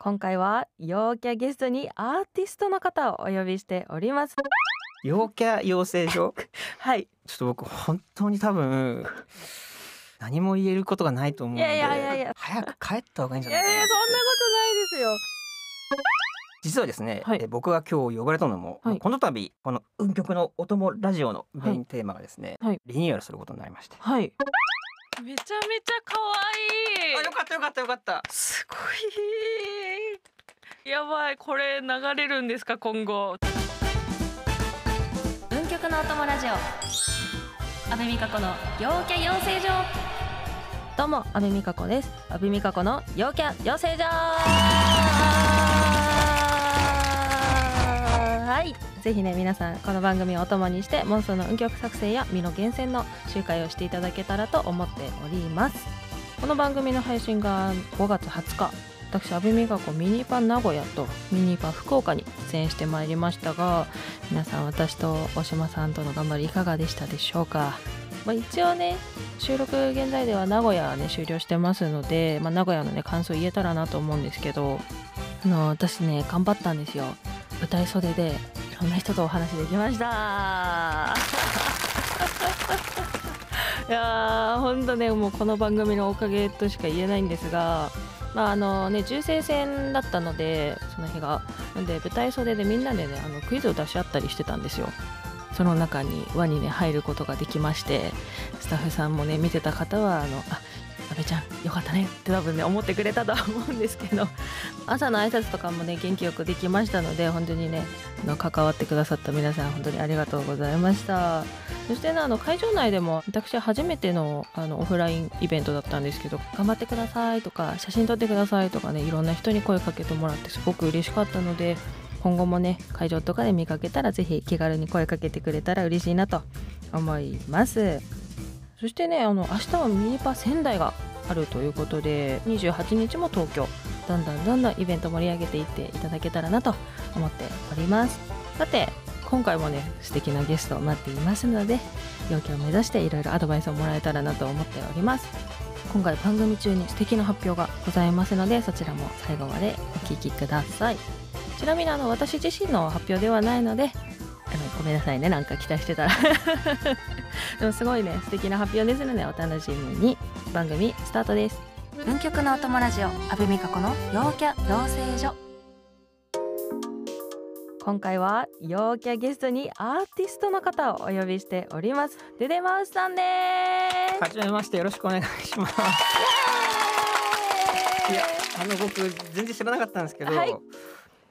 今回は陽キャゲストにアーティストの方をお呼びしております。陽キャ養成所？はい。ちょっと僕本当に多分何も言えることがないと思うんでいやいやいや早く帰った方がいいんじゃないかな。いやいやそんなことないですよ。実はですね、はい。え僕が今日呼ばれたのも、はい。この度この運極のお供ラジオのメインテーマがですね、はい。リニューアルすることになりまして、はい。めちゃめちゃ可愛い。あよかったよかったよかった。すごいやばい。これ流れるんですか今後。文曲のお供ラジオ。阿部美香子の陽キャ養成所。どうも阿部美香子です。阿部美香子の陽キャ養成所。はい。ぜひね皆さんこの番組をお供にしてモンストの運曲作成や身の厳選の集会をしていただけたらと思っております。この番組の配信が5月20日私阿部美香子ミニパン名古屋とミニパン福岡に出演してまいりましたが皆さん私と大島さんとの頑張りいかがでしたでしょうか、まあ、一応ね収録現在では名古屋ね終了してますので、まあ、名古屋のね感想言えたらなと思うんですけどあの私ね頑張ったんですよ。舞台袖でいろんな人とお話できました。いやーほんとねもうこの番組のおかげとしか言えないんですがまああのね銃声戦だったのでその日が。なんで舞台袖でみんなでねあのクイズを出し合ったりしてたんですよ。その中に輪にね入ることができましてスタッフさんもね見てた方はあのあ阿部ちゃんよかったねって多分ね思ってくれたとは思うんですけど 朝の挨拶とかもね元気よくできましたので本当にねあの関わってくださった皆さん本当にありがとうございました。そしてねあの会場内でも私初めてのあのオフラインイベントだったんですけど頑張ってくださいとか写真撮ってくださいとかねいろんな人に声かけてもらってすごく嬉しかったので今後もね会場とかで見かけたらぜひ気軽に声かけてくれたら嬉しいなと思います。そしてねあの明日はミニパ仙台があるということで28日も東京。どんどんどんどんイベント盛り上げていっていただけたらなと思っておりますさて今回もね素敵なゲストを待っていますので陽気を目指していろいろアドバイスをもらえたらなと思っております今回番組中に素敵な発表がございますのでそちらも最後までお聞きくださいちなみにあの私自身の発表ではないのでめんなさいね。なんか期待してたら。でもすごいね。素敵な発表ですのでお楽しみに番組スタートです。文曲のお供ラジオ阿部美香子の陽キャ養成所。今回は陽キャゲストにアーティストの方をお呼びしております。デデマウスさんです。はじめまして。よろしくお願いします。いやあの僕全然知らなかったんですけど、はい。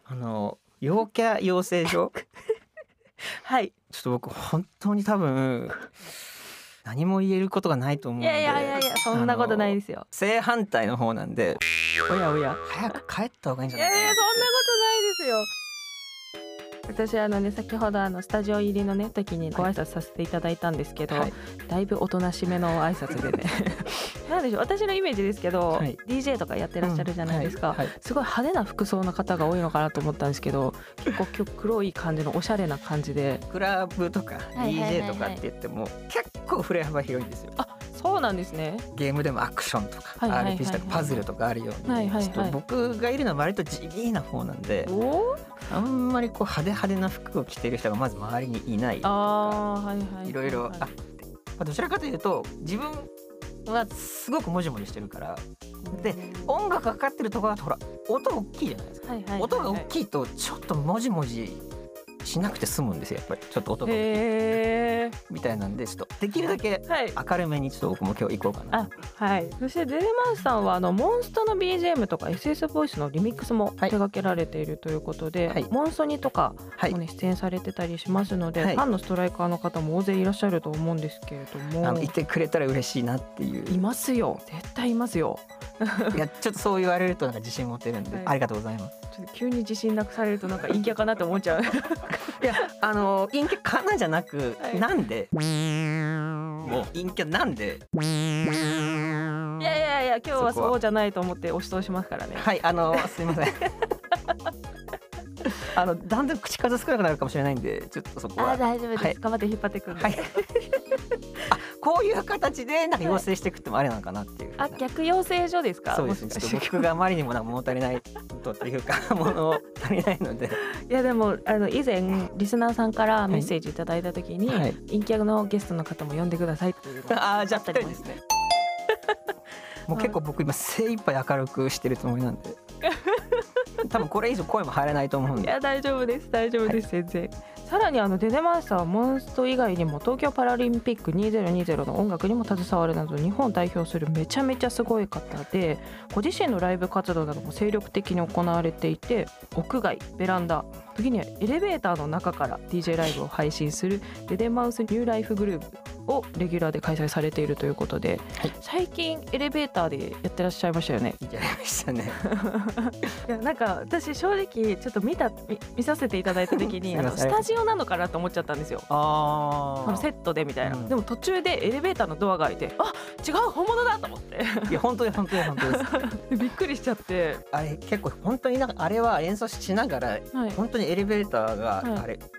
あの陽キャ養成所？はい。ちょっと僕本当に多分何も言えることがないと思うんでいやいやいやいやそんなことないですよ。正反対の方なんでおやおや。早く帰った方がいいんじいゃないかな。やいやそんなことないですよ私あのね先ほどあのスタジオ入りのね時にご挨拶させていただいたんですけど、はい。だいぶおとなしめの挨拶でね。なんでしょう私のイメージですけど、はい。DJ とかやってらっしゃるじゃないですか、うんはい。はいすごい派手な服装の方が多いのかなと思ったんですけど結構今日黒い感じのおしゃれな感じでクラブとか DJ とかって言っても結構触れ幅広いんですよ。あそうなんですね。ゲームでもアクションとか RPG とかパズルとかあるように、はいはいはい。ちょっと僕がいるのは割と地味な方なんであんまりこう派手派手な服を着てる人がまず周りにいないとかあーはいはいはいいろいろあって、まあ、どちらかというと自分はすごくモジモジしてるからで音楽がかかってるところだとほら音大きいじゃないですか、はいはいはいはい。音が大きいとちょっとモジモジしなくて済むんですよやっぱり。ちょっと音が大きい。へみたいなんでちょっとできるだけ明るめにちょっと僕も今日行こうかな。あはい。そしてデデマウスさんはあのモンストの BGM とか SS ボイスのリミックスも手掛けられているということで、はい。モンストにとかはい。もね出演されてたりしますので、はい。ファンのストライカーの方も大勢いらっしゃると思うんですけれども。あのいてくれたら嬉しいなっていう。いますよ。絶対いますよいやちょっとそう言われるとなんか自信持てるんで、はい。ありがとうございます。ちょっと急に自信なくされるとなんか陰キャかなって思っちゃう。いやあの陰キャかなじゃなく、はい。なんで？もう。陰キャなんで？いやいやいや今日はそうじゃないと思って押し通しますからね。はいあのすいません。あのだんだん口数少なくなるかもしれないんでちょっとそこは。あー大丈夫です、はい。頑張って引っ張ってくるんで、はい。あこういう形でなんか養成していくってもありなのかなっていう。あ逆養成所ですか？そうですね。ちょっと僕があまりにもなんか物足りないとというか 物足りないので。いやでもあの以前リスナーさんからメッセージいただいた時に、はい。陰キャのゲストの方も呼んでくださいっていう ああじゃあぴあったたりですね。もう結構僕今精一杯明るくしてるつもりなんで。多分これ以上声も入らないと思うんで。いや大丈夫です。大丈夫です、全然さらにあのデデマスターはモンスト以外にも東京パラリンピック2020の音楽にも携わるなど日本を代表するめちゃめちゃすごい方でご自身のライブ活動なども精力的に行われていて屋外ベランダ時にはエレベーターの中から DJ ライブを配信するデデマウスニューライフグループ。をレギュラーで開催されているということで、はい。最近エレベーターでやってらっしゃいましたよね。やりましたね。いやなんか私正直ちょっと見た見見させていただいた時に あのスタジオなのかなと思っちゃったんですよ。ああのセットでみたいな、うん。でも途中でエレベーターのドアが開いてあ違う本物だと思って。いや本当に本当に本当です。でびっくりしちゃって、あれ結構本当になんかあれは演奏しながらはい、本当にエレベーターがはい。あれ、普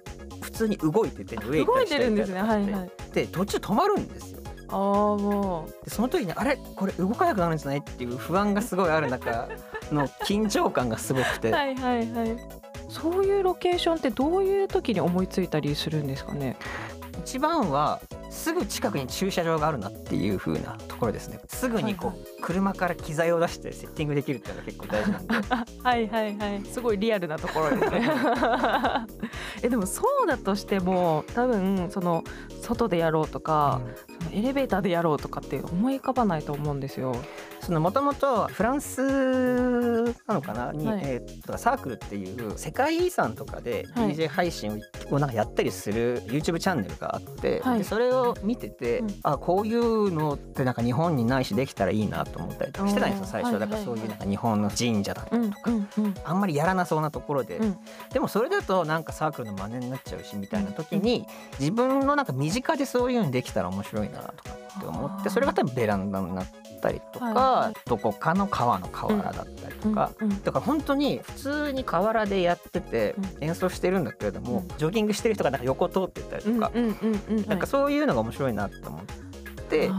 通に動いてて上行った動いり下行ったりてるんですねはいはい。で途中止まるんですよ。ああもでその時にあれこれ動かなくなるんじゃないっていう不安がすごいある中の緊張感がすごくて、うはいはいはい。そういうロケーションってどういう時に思いついたりするんですかね？一番はすぐ近くに駐車場があるなっていう風なところですね。すぐにこう、はい車から機材を出してセッティングできるっていうのが結構大事なんで。はいはいはい。すごいリアルなところですね。えでもそうだとしても多分その外でやろうとか、そのエレベーターでやろうとかって思い浮かばないと思うんですよそのもともとフランスなのかな？に、はい。えーっとサークルっていう世界遺産とかではい。DJ 配信をなんかやったりする YouTube チャンネルがあって、はい。でそれを見てて、うん。あこういうのってなんか日本にないしできたらいいなと思ったりとかしてたんですよ最初、だからそうはいうなんか日本の神社だとか、うんうんうん。あんまりやらなそうなところで、うん。でもそれだとなんかサークルの真似になっちゃうしみたいな時に自分のなんか身近でそういうのできたら面白いなとかって思ってそれが多分ベランダになったりとか、はいはどこかの川の河原だったりとか。うんうんだから本当に普通に河原でやっててうん。演奏してるんだけれども、うん。ジョギングしてる人がなんか横通っていったりとか、なんかそういうのが面白いなと思って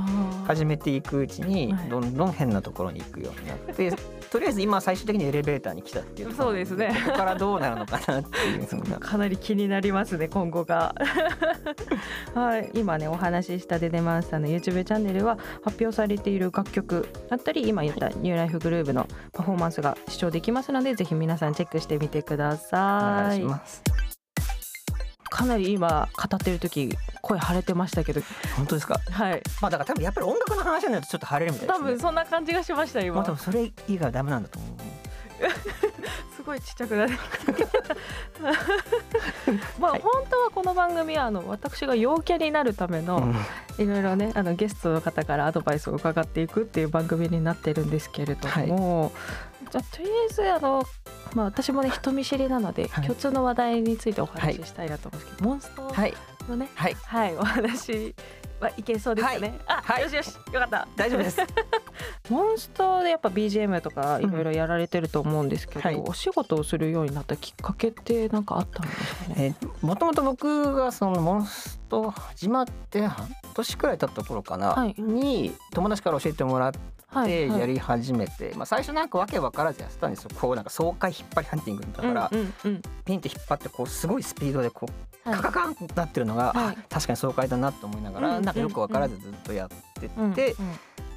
始めていくうちにはい。どんどん変なところに行くようになって、とりあえず今最終的にエレベーターに来たっていうそうですね。ここからどうなるのかなっていう。かなり気になりますね今後が。はい今ねお話ししたデデマンスさんの YouTube チャンネルは発表されている楽曲だったり今言ったニューライフグルーヴのパフォーマンスが視聴できますのでぜひ皆さんチェックしてみてくだおさい。願いします。かなり今語ってる時声腫れてましたけど。本当ですか？はい。まあだから多分やっぱり音楽の話になるとちょっと晴れるみたいですね。多分そんな感じがしましたま今あ多分それ以外はダメなんだと思う。すごいちっちゃくなってまあ、はい。本当はこの番組はあの私が陽キャになるための、うん。いろいろねあのゲストの方からアドバイスを伺っていくっていう番組になってるんですけれども、じゃあとりあえずあの、まあ、私もね人見知りなので、はい。共通の話題についてお話ししたいなと思うんですけど、モンストはいのねはい。はい。お話はいけそうですかね、あ、はい。よしよし。よかった。大丈夫です。モンストでやっぱ BGM とかいろいろやられてると思うんですけど、はい。お仕事をするようになったきっかけって何かあったんですかね？えーもともと僕がそのモンスト始まって半年くらい経った頃かな、はい。に友達から教えてもらっはいてやり始めて、まあ最初なんかわけわからずやってたんですよ。こうなんか爽快引っ張りハンティングだから、うんうんうん。ピンって引っ張ってこうすごいスピードでこうはい。カカカンってなってるのが、はい。あ確かに爽快だなと思いながら、うん。なんかよくわからずずっとやってて、うんうん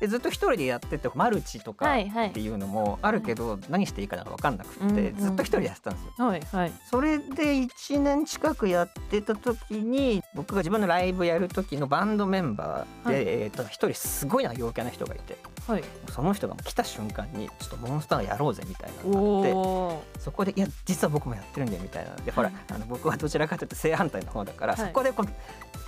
でずっと一人でやっててマルチとかはいはいっていうのもあるけど、何していいかなんか分かんなくて、うんうんずっと一人でやってたんですよ。はいはいそれで1年近くやってた時に僕が自分のライブやる時のバンドメンバーで、はいえーと一人すごいな陽キャな人がいてはい。その人が来た瞬間にちょっとモンスターやろうぜみたいなのおがあっておそこでいや実は僕もやってるんだよみたいなでほらはいあの僕はどちらかというと正反対の方だから、はいそこでこう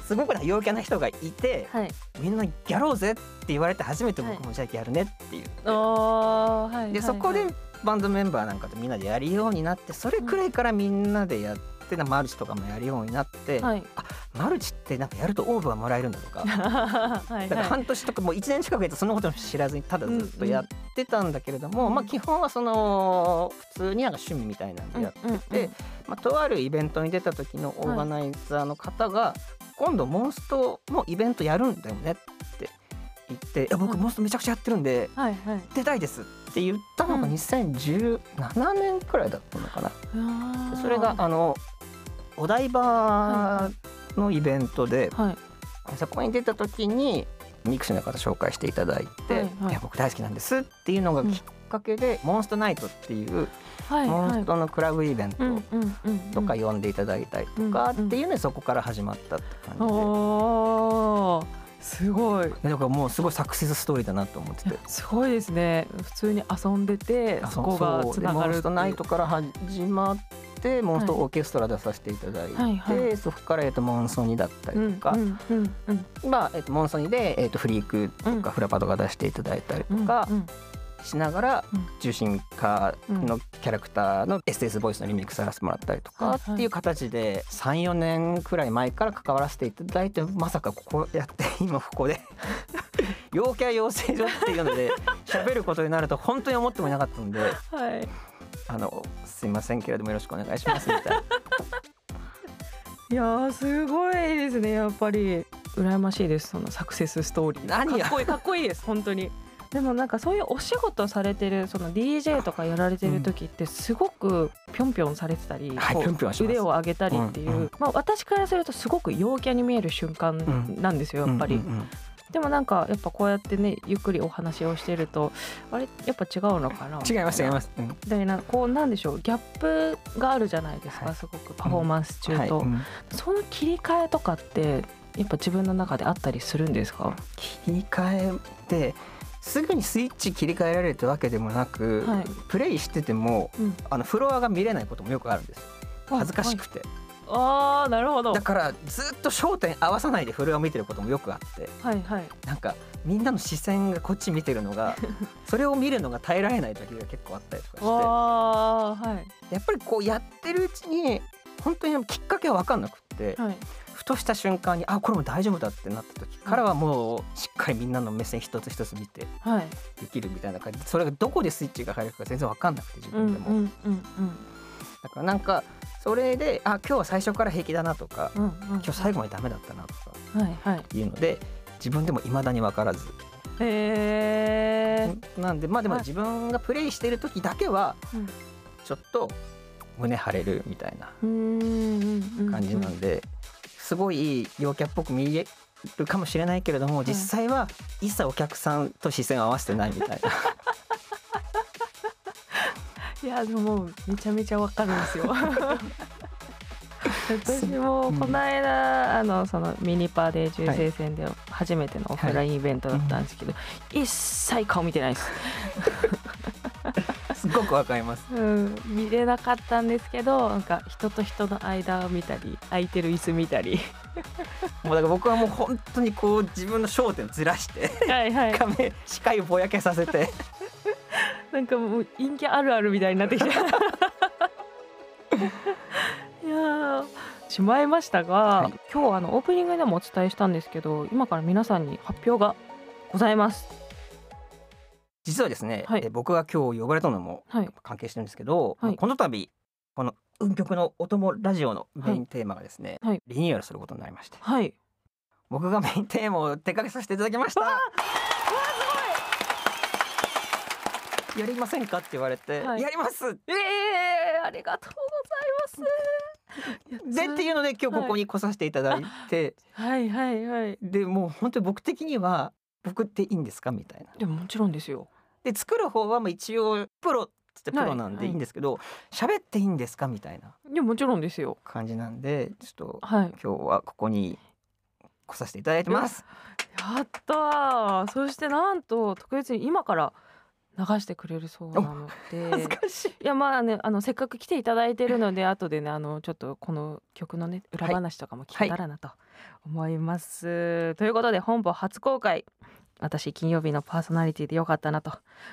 すごくな陽キャな人がいて、はい。みんなやろうぜって言われて初めて僕もじゃあやるねって言って、おおはい。でそこでバンドメンバーなんかとみんなでやるようになってそれくらいからみんなでやってマルチとかもやるようになって、はい。マルチってなんかやるとオーブがもらえるんだとか。はいだからはい。半年とかもう1年近くやってそのことも知らずにただずっとやってたんだけれども、まあ基本はその普通になんか趣味みたいなんでやってて、うんうんうんまあ、とあるイベントに出た時のオーガナイザーの方が、今度モンストのイベントやるんだよねって言って「い。や僕はいモンストめちゃくちゃやってるんではいはい。出たいです」って言ったのがうん。2017年くらいだったのかな。あー。それがあのお台場のイベントではい。そこに出た時にミクシーの方紹介していただいて「はいはい。いや僕大好きなんです」っていうのがきっかけで、モンストナイトっていうはいモンはいストのクラブイベントとか呼んでいただいたりとかうんっていうのでそこから始まったって感じで。すごい。だからもうすごいサクセスストーリーだなと思ってて。すごいですね。普通に遊んでてあそこがつながるモンストナイトから始まってモンストオーケストラ出させていただいて、はいはい。そこから、えっと、モンソニだったりとか、うんうんうんまあえっと、モンソニで、えっと、フリークとうん。かフラパとか出していただいたりとうんかうんしながら、うん。重心化のキャラクターの SS ボイスのリミックスさせてもらったりとかっていう形で34年くらい前から関わらせていただいてまさかここやって今ここで 陽キャ養成所っていうので喋ることになると本当に思ってもいなかったのではい。あのすいませんけれどもよろしくお願いしますみたいな。いやーすごいですねやっぱり。羨ましいですそのサクセスストーリー。何がかっこいいかっこいいです本当にでもなんかそういうお仕事されてるその DJ とかやられてる時ってすごくぴょんぴょんされてたり、腕を上げたりっていう、うん。うんまあ、私からするとすごく陽キャに見える瞬間なんですよやっぱり、うんうんうん。でもなんかやっぱこうやってねゆっくりお話をしてるとあれ？やっぱ違うのかな？違います違います。うん。みたいなこうなんでしょうギャップがあるじゃないですか、はい。すごくパフォーマンス中と、はい。うん。その切り替えとかってやっぱ自分の中であったりするんですか、切り替えてすぐにスイッチ切り替えられるってわけでもなく、はい。プレイしててもうん、あのフロアが見れないこともよくあるんです。恥ずかしくて、ああなるほど。だからずっと焦点合わさないでフロアを見てることもよくあって。はいはい。なんかみんなの視線がこっち見てるのが それを見るのが耐えられない時が結構あったりとかして。はい。やっぱりこうやってるうちに本当にきっかけは分かんなくって、はいふとした瞬間にあこれも大丈夫だってなった時からはもうしっかりみんなの目線一つ一つ見てはい。できるみたいな感じ。でそれがどこでスイッチが入るか全然分かんなくて自うん分でも、うんうん。だからなんかそれであ今日は最初から平気だなとか、うんうんうん。今日最後までダメだったなとかはいはい。いうので自分でも未だに分からず、へえなんでまあでもはい。自分がプレイしている時だけはうん。ちょっと胸張れるみたいな感じなんで、すごい陽キャっぽく見えるかもしれないけれども実際は一切お客さんと視線を合わせてないみたいな。いやでもめちゃめちゃわかるんですよ。私もこの間、あのそのミニパーで重生戦で初めてのオフラインイベントだったんですけど、一切顔見てないです、すごくわかります。うん、見れなかったんですけどなんか人と人の間を見たり空いてる椅子見たり。もうだから僕はもう本当にこう自分の焦点をずらしてはいはい。画面視界をぼやけさせて。なんかもう陰キャあるあるみたいになってきて いやーしまいましたが、はい。今日あのオープニングでもお伝えしたんですけど今から皆さんに発表がございます実はですね、はい。え僕が今日呼ばれたのもはい。関係してるんですけど、はい。この度この運極のお供ラジオのメインテーマがですね、はい。リニューアルすることになりまして。はい。僕がメインテーマを手掛けさせていただきました。やりませんかって言われて、はい。やります。えー、ありがとうございます。でっていうので今日ここに来させていただいて、はいはいはい。でもう本当に僕的には僕っていいんですか？みたいな。でももちろんですよで作る方はまあ一応プロっつってプロなんはいでいいんですけど喋、っていいんですかみたいないやもちろんですよ感じなんでちょっとはい今日はここに来させていただいてます。やったーそしてなんと特別に今から流してくれるそうなので恥ずかしい。いやまあねあのせっかく来ていただいてるので後でねあのちょっとこの曲のね裏話とかも聞けたらなと思います。ということで本邦初公開私金曜日のパーソナリティでよかったなと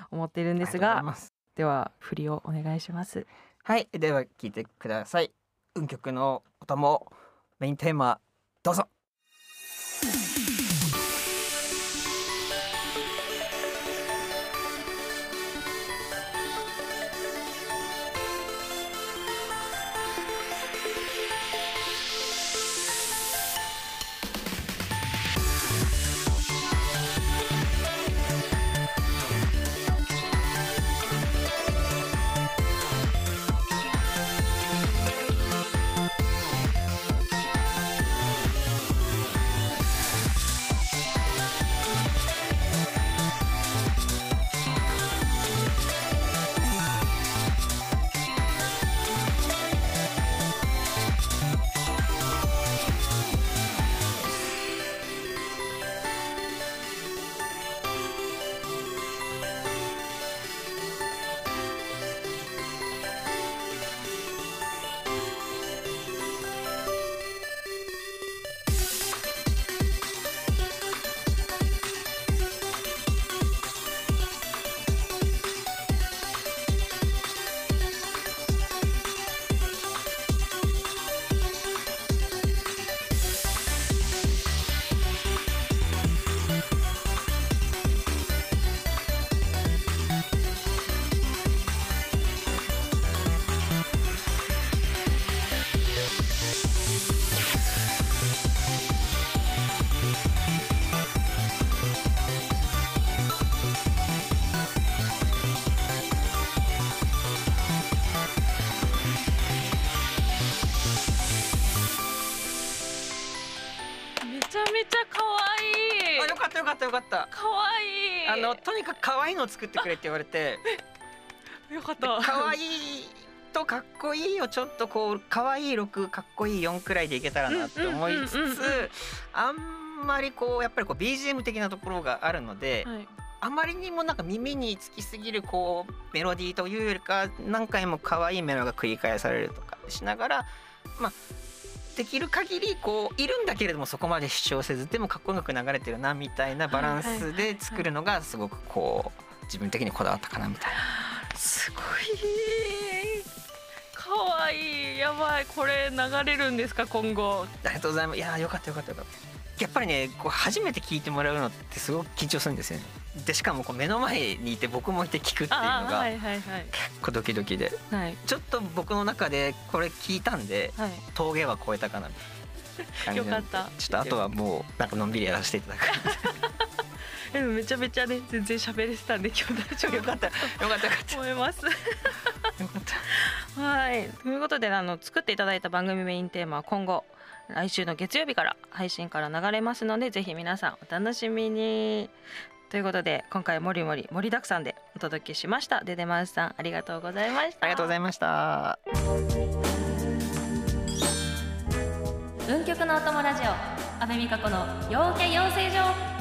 思っているんですがでは振りをお願いします。はいでは聞いてください。運曲のお供メインテーマどうぞ。よかった。かわいい。あのとにかく可愛いのを作ってくれって言われて。よかった。可愛いとかっこいいをちょっとこう可愛い6かっこいい4くらいでいけたらなって思いつつあんまりこうやっぱりこう BGM 的なところがあるので、はい。あまりにもなんか耳につきすぎるこうメロディーというよりか何回も可愛いメロが繰り返されるとかしながらまあできる限りこういるんだけれどもそこまで主張せずでもかっこよく流れてるなみたいなバランスで作るのがすごくこう自分的にこだわったかなみたいな。すごいかわいいやばいこれ流れるんですか今後ありがとうございます。いやーよかったよかったよかった。やっぱりねこう初めて聞いてもらうのってすごく緊張するんですよね。でしかもこう目の前にいて僕もいて聞くっていうのが結構ドキドキで。はい。ちょっと僕の中でこれ聞いたんではい。峠は越えたかな。感 よかった。ちょっとあとはもうなんかのんびりやらせていただく。でもめちゃめちゃね全然喋れてたんで今日大丈夫よかった。よかったよかった。思います。よかった。はい。ということであの作っていただいた番組メインテーマは今後来週の月曜日から配信から流れますのでぜひ皆さんお楽しみに。ということで今回もりもり盛りだくさんでお届けしました。デデマウスさんありがとうございました。ありがとうございました。運極のお供ラジオ阿部美香子の陽キャ養成所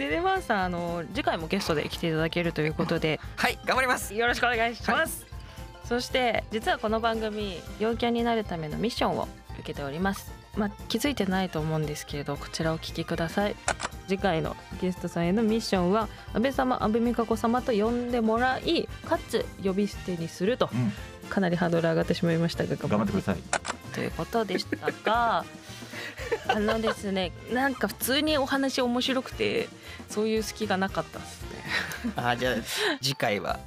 デデマウスさんあの次回もゲストで来ていただけるということで。はい頑張ります。よろしくお願いします、そして実はこの番組陽キャになるためのミッションを受けております。まあ気づいてないと思うんですけれどこちらをお聞きください。次回のゲストさんへのミッションは安倍様安倍美香子様と呼んでもらいかつ呼び捨てにすると。うん。かなりハードル上がってしまいましたが頑張ってください。ということでしたが あのですねなんか普通にお話面白くてそういう隙がなかったですね。あじゃあ次回は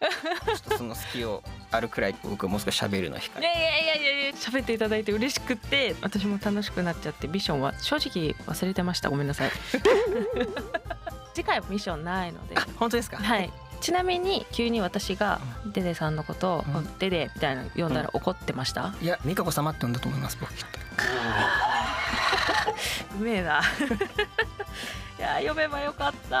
ちょっとその隙をあるくらい僕もう少し喋るの控えいやいやいやいや喋っていただいて嬉しくって私も楽しくなっちゃってミッションは正直忘れてました。ごめんなさい。次回はミッションないので。あ本当ですか？はい。ちなみに急に私がデデさんのことをうん「デデ」みたいなの読んだら怒ってました、いや美香子様って呼んだと思います僕きっと。うめえな いや読めばよかったじ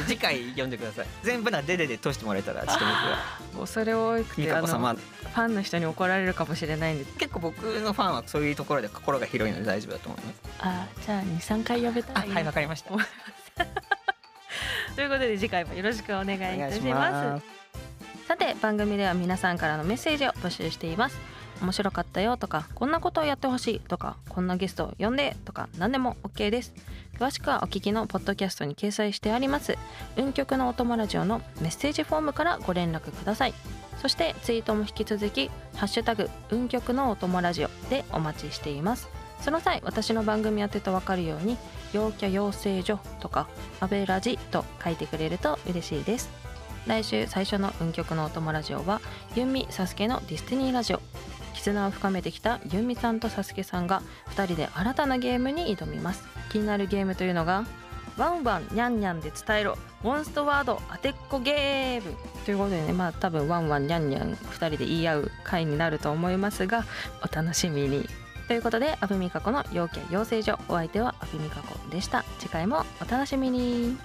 ゃあ次回読んでください。全部なデデで通してもらえたらちょっと僕は恐れ多く美てあのファンの人に怒られるかもしれないんで結構僕のファンはそういうところで心が広いので大丈夫だと思います。あじゃあ23回呼べたあらいいはいわかりました。ということで次回もよろしくお願いいたします。さて番組では皆さんからのメッセージを募集しています面白かったよとかこんなことをやってほしいとかこんなゲストを呼んでとか何でも OK です。詳しくはお聞きのポッドキャストに掲載してあります運極のお友ラジオのメッセージフォームからご連絡ください。そしてツイートも引き続きハッシュタグ運極のお友ラジオでお待ちしています。その際私の番組宛てと分かるように陽キャ養成所とかアベラジと書いてくれると嬉しいです。来週最初の運極のお供ラジオはユンミサスケのディスティニーラジオ。絆を深めてきたユンミさんとサスケさんが2人で新たなゲームに挑みます。気になるゲームというのがワンワンニャンニャンで伝えろ。モンストワード当てっこゲーム。ということでねまあ多分ワンワンニャンニャン2人で言い合う回になると思いますがお楽しみに。ということで阿部美香子の陽キャ養成所お相手は阿部美香子でした。次回もお楽しみに。い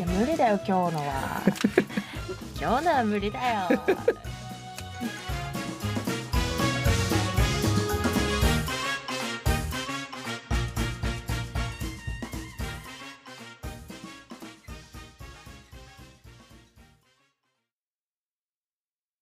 や無理だよ今日のは 今日のは無理だよ。